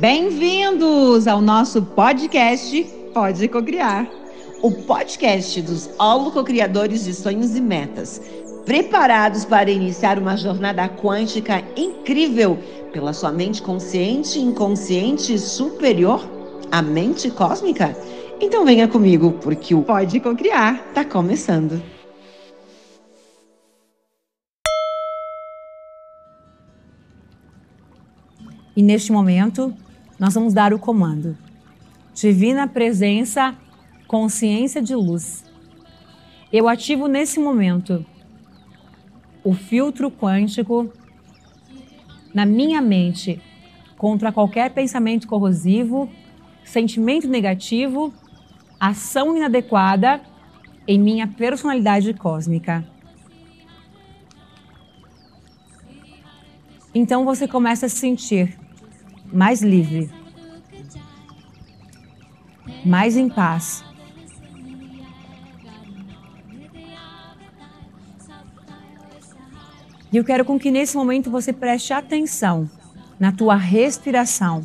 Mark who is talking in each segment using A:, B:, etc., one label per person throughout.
A: Bem-vindos ao nosso podcast Pode Cocriar, o podcast dos holococriadores de sonhos e metas, preparados para iniciar uma jornada quântica incrível pela sua mente consciente, inconsciente e superior, a mente cósmica? Então venha comigo, porque o Pode Cocriar está começando.
B: E neste momento, nós vamos dar o comando. Divina presença, consciência de luz. Eu ativo nesse momento o filtro quântico na minha mente contra qualquer pensamento corrosivo, sentimento negativo, ação inadequada em minha personalidade cósmica. Então você começa a se sentir mais livre, mais em paz. E eu quero com que nesse momento você preste atenção na tua respiração,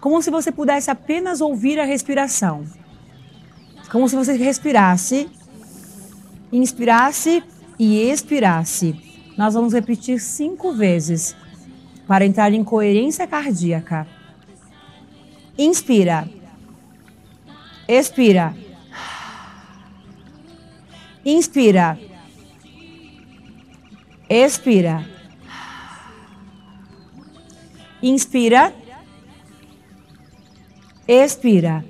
B: como se você pudesse apenas ouvir a respiração. Como se você respirasse, inspirasse e expirasse. Nós vamos repetir cinco vezes para entrar em coerência cardíaca. Inspira. Expira. Inspira. Expira. Inspira. Expira.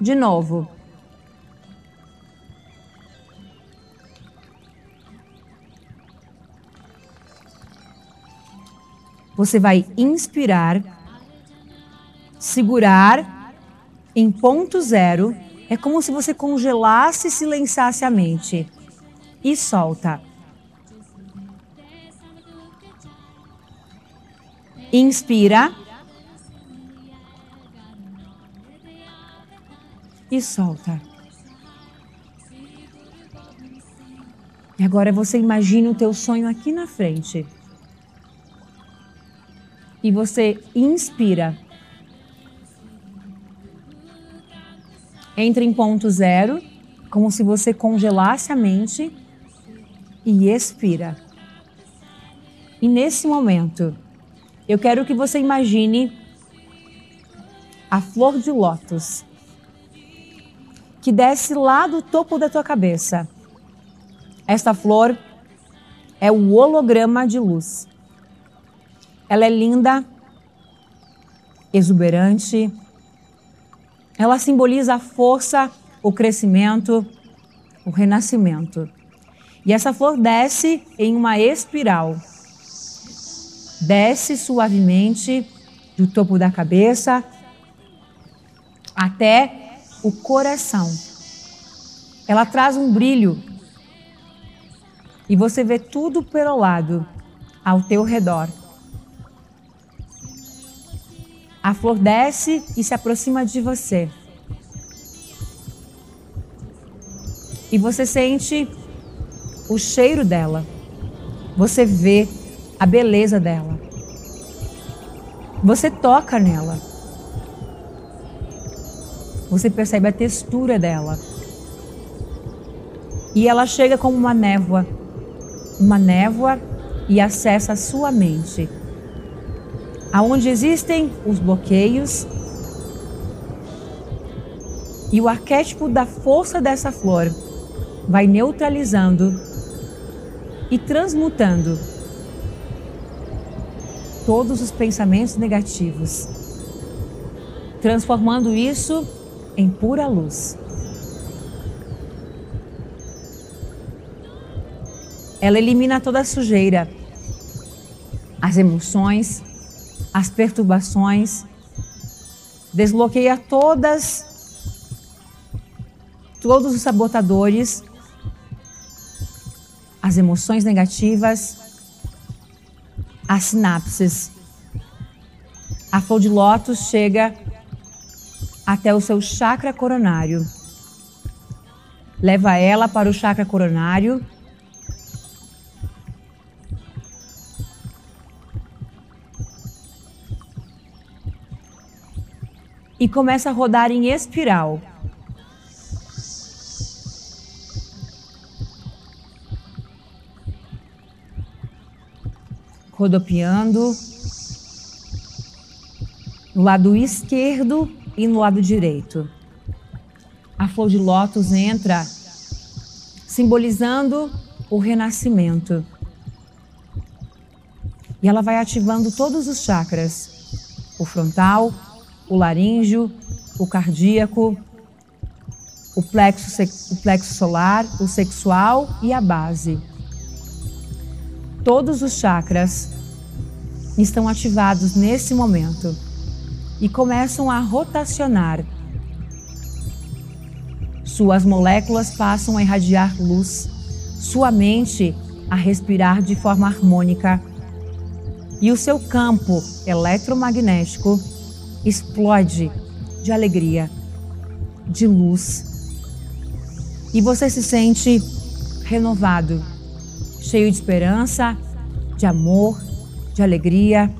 B: De novo. Você vai inspirar, segurar em ponto zero. É como se você congelasse e silenciasse a mente. E solta. Inspira. E solta. E agora você imagina o teu sonho aqui na frente e você inspira. Entra em ponto zero, como se você congelasse a mente e expira. E nesse momento, eu quero que você imagine a flor de lótus que desce lá do topo da tua cabeça. Esta flor é o holograma de luz. Ela é linda, exuberante. Ela simboliza a força, o crescimento, o renascimento. E essa flor desce em uma espiral. Desce suavemente do topo da cabeça até o coração. Ela traz um brilho e você vê tudo perolado ao teu redor. A flor desce e se aproxima de você. E você sente o cheiro dela. Você vê a beleza dela. Você toca nela. Você percebe a textura dela. E ela chega como uma névoa. Uma névoa e acessa a sua mente aonde existem os bloqueios e o arquétipo da força dessa flor vai neutralizando e transmutando todos os pensamentos negativos, transformando isso em pura luz. Ela elimina toda a sujeira, as emoções, as perturbações, desbloqueia todas todos os sabotadores, as emoções negativas, as sinapses. A flor de lótus chega até o seu chakra coronário. Leva ela para o chakra coronário e começa a rodar em espiral. Rodopiando no lado esquerdo e no lado direito. A flor de lótus entra simbolizando o renascimento. E ela vai ativando todos os chakras: o frontal, o laríngeo, o cardíaco, o plexo, o plexo solar, o sexual e a base. Todos os chakras estão ativados nesse momento e começam a rotacionar. Suas moléculas passam a irradiar luz, sua mente a respirar de forma harmônica e o seu campo eletromagnético explode de alegria, de luz. E você se sente renovado, cheio de esperança, de amor, de alegria.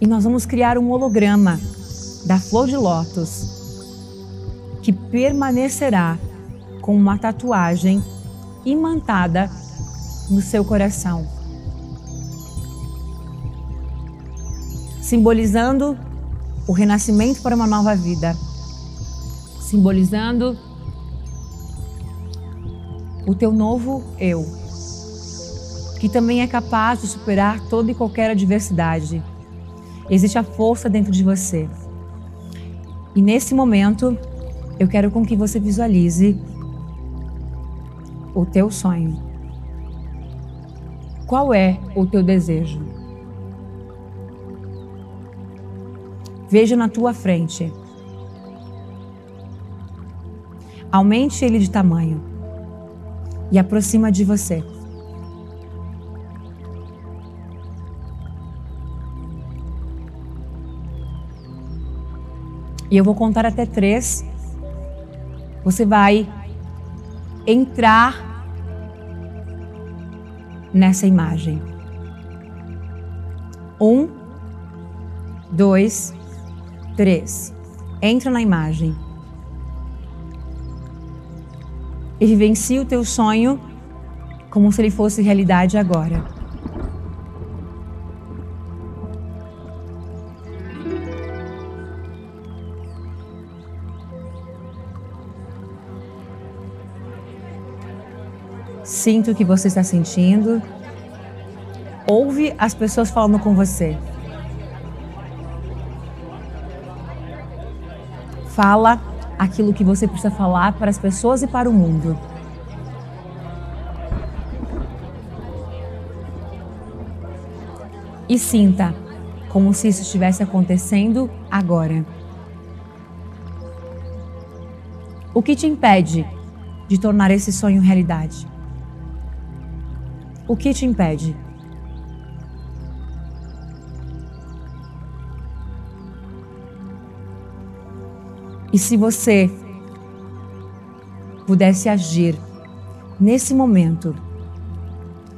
B: E nós vamos criar um holograma da flor de lótus que permanecerá com uma tatuagem imantada no seu coração, simbolizando o renascimento para uma nova vida, simbolizando o teu novo eu, que também é capaz de superar toda e qualquer adversidade. Existe a força dentro de você. E nesse momento, eu quero com que você visualize o teu sonho. Qual é o teu desejo? Veja na tua frente. Aumente ele de tamanho e aproxima de você. E eu vou contar até três. Você vai entrar nessa imagem. Um, dois, três. Entra na imagem. E vivencie o teu sonho como se ele fosse realidade agora. Sinta o que você está sentindo. Ouve as pessoas falando com você. Fala aquilo que você precisa falar para as pessoas e para o mundo. E sinta como se isso estivesse acontecendo agora. O que te impede de tornar esse sonho realidade? O que te impede? E se você pudesse agir nesse momento,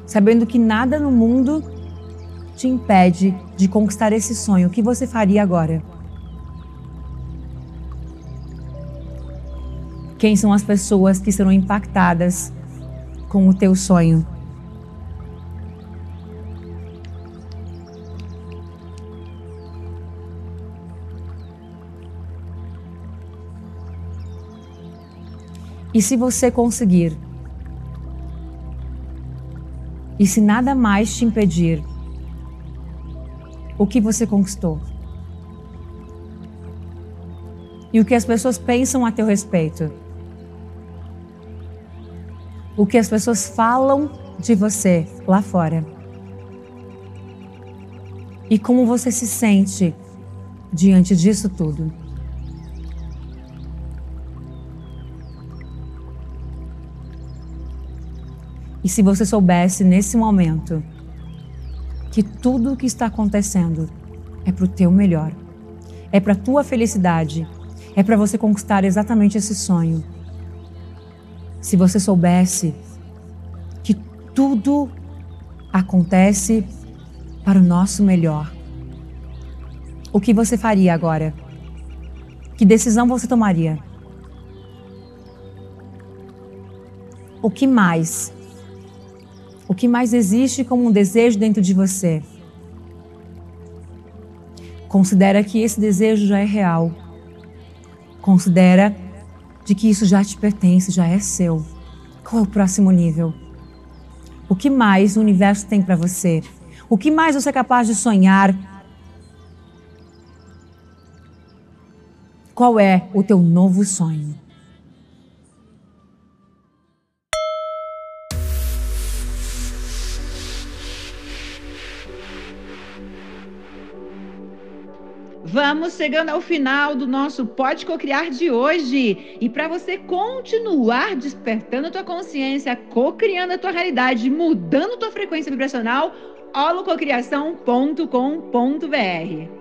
B: sabendo que nada no mundo te impede de conquistar esse sonho, o que você faria agora? Quem são as pessoas que serão impactadas com o teu sonho? E se você conseguir? E se nada mais te impedir? O que você conquistou? E o que as pessoas pensam a teu respeito? O que as pessoas falam de você lá fora? E como você se sente diante disso tudo? E se você soubesse nesse momento que tudo o que está acontecendo é para o teu melhor, é para a tua felicidade, é para você conquistar exatamente esse sonho. Se você soubesse que tudo acontece para o nosso melhor. O que você faria agora? Que decisão você tomaria? O que mais? O que mais existe como um desejo dentro de você? Considera que esse desejo já é real. Considera de que isso já te pertence, já é seu. Qual é o próximo nível? O que mais o universo tem para você? O que mais você é capaz de sonhar? Qual é o teu novo sonho?
A: Vamos chegando ao final do nosso Pode Cocriar de hoje. E para você continuar despertando a tua consciência, cocriando a tua realidade, mudando a tua frequência vibracional, holococriação.com.br.